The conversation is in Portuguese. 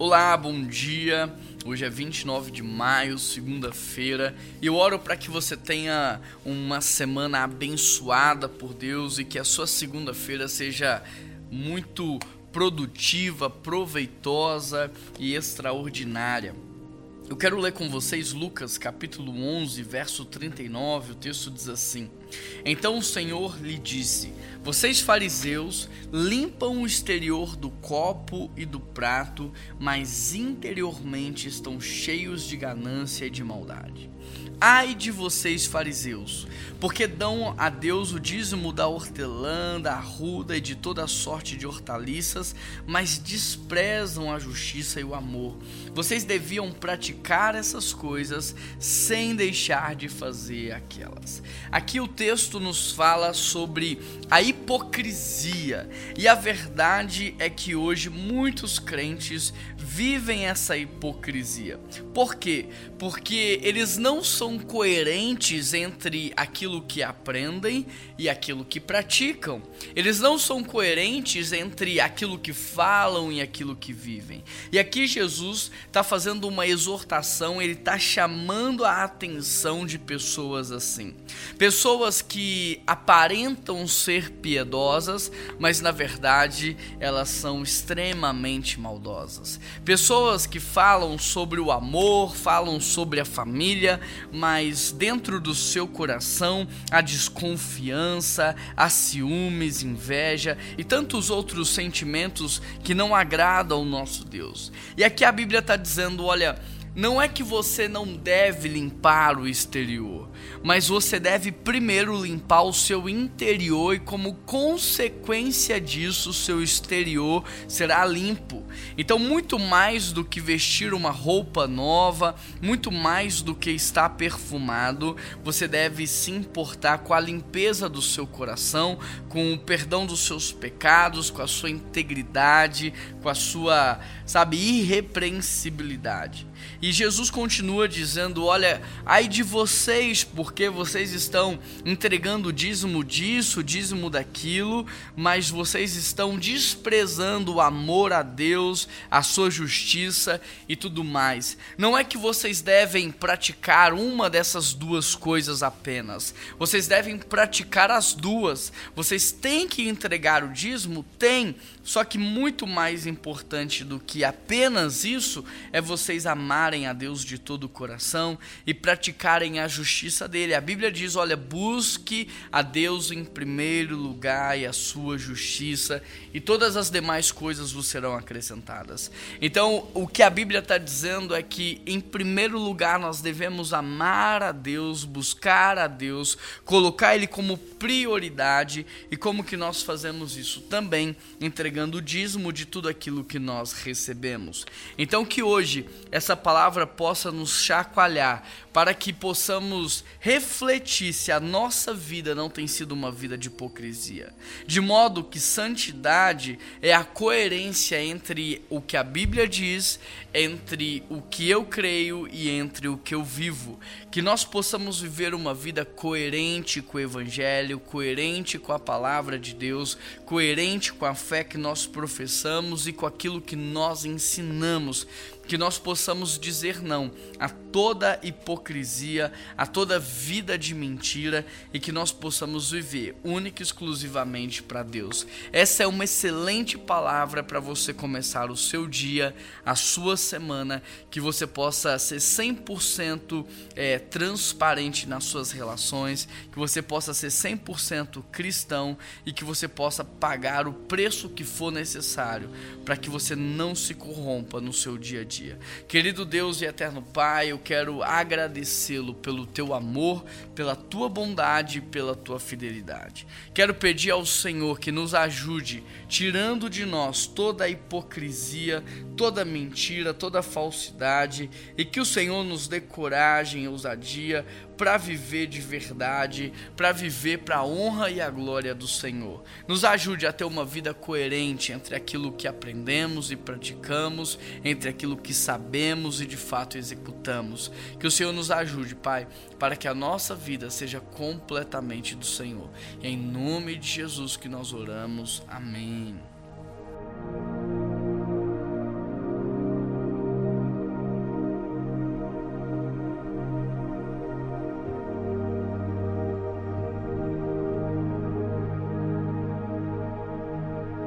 Olá, bom dia. Hoje é 29 de maio, segunda-feira, e eu oro para que você tenha uma semana abençoada por Deus e que a sua segunda-feira seja muito produtiva, proveitosa e extraordinária. Eu quero ler com vocês Lucas capítulo 11, verso 39. O texto diz assim: Então o Senhor lhe disse: Vocês fariseus limpam o exterior do copo e do prato, mas interiormente estão cheios de ganância e de maldade. Ai de vocês, fariseus, porque dão a Deus o dízimo da hortelã, da arruda e de toda sorte de hortaliças, mas desprezam a justiça e o amor. Vocês deviam praticar essas coisas sem deixar de fazer aquelas. Aqui o texto nos fala sobre a hipocrisia, e a verdade é que hoje muitos crentes vivem essa hipocrisia. Por quê? Porque eles não são coerentes entre aquilo que aprendem e aquilo que praticam. Eles não são coerentes entre aquilo que falam e aquilo que vivem. E aqui Jesus está fazendo uma exortação, ele está chamando a atenção de pessoas assim. Pessoas que aparentam ser piedosas, mas na verdade elas são extremamente maldosas. Pessoas que falam sobre o amor, falam sobre a família, mas dentro do seu coração há desconfiança, há ciúmes, inveja e tantos outros sentimentos que não agradam ao nosso Deus. E aqui a Bíblia está dizendo: olha não é que você não deve limpar o exterior, mas você deve primeiro limpar o seu interior e, como consequência disso, o seu exterior será limpo. Então, muito mais do que vestir uma roupa nova, muito mais do que estar perfumado, você deve se importar com a limpeza do seu coração, com o perdão dos seus pecados, com a sua integridade, com a sua, sabe, irrepreensibilidade. E Jesus continua dizendo: Olha, ai de vocês, porque vocês estão entregando dízimo disso, dízimo daquilo, mas vocês estão desprezando o amor a Deus, a sua justiça e tudo mais. Não é que vocês devem praticar uma dessas duas coisas apenas, vocês devem praticar as duas. Vocês têm que entregar o dízimo? Tem, só que muito mais importante do que apenas isso é vocês amarem a Deus de todo o coração e praticarem a justiça dele. A Bíblia diz: olha, busque a Deus em primeiro lugar e a sua justiça, e todas as demais coisas vos serão acrescentadas. Então, o que a Bíblia está dizendo é que, em primeiro lugar, nós devemos amar a Deus, buscar a Deus, colocar Ele como prioridade, e como que nós fazemos isso? Também entregando o dízimo de tudo aquilo que nós recebemos. Então, que hoje essa palavra possa nos chacoalhar, para que possamos refletir se a nossa vida não tem sido uma vida de hipocrisia. De modo que santidade é a coerência entre o que a Bíblia diz, entre o que eu creio e entre o que eu vivo. Que nós possamos viver uma vida coerente com o Evangelho, coerente com a palavra de Deus, coerente com a fé que nós professamos e com aquilo que nós ensinamos que nós possamos dizer não a toda hipocrisia, a toda vida de mentira e que nós possamos viver única e exclusivamente para Deus. Essa é uma excelente palavra para você começar o seu dia, a sua semana, que você possa ser 100% é, transparente nas suas relações, que você possa ser 100% cristão e que você possa pagar o preço que for necessário para que você não se corrompa no seu dia a dia. Querido Deus e eterno Pai, eu quero agradecê-lo pelo teu amor, pela tua bondade e pela tua fidelidade. Quero pedir ao Senhor que nos ajude, tirando de nós toda a hipocrisia, toda a mentira, toda a falsidade, e que o Senhor nos dê coragem e ousadia para viver de verdade, para viver para a honra e a glória do Senhor. Nos ajude a ter uma vida coerente entre aquilo que aprendemos e praticamos, entre aquilo que sabemos e de fato executamos. Que o Senhor nos ajude, Pai, para que a nossa vida seja completamente do Senhor. em nome de Jesus que nós oramos. Amém.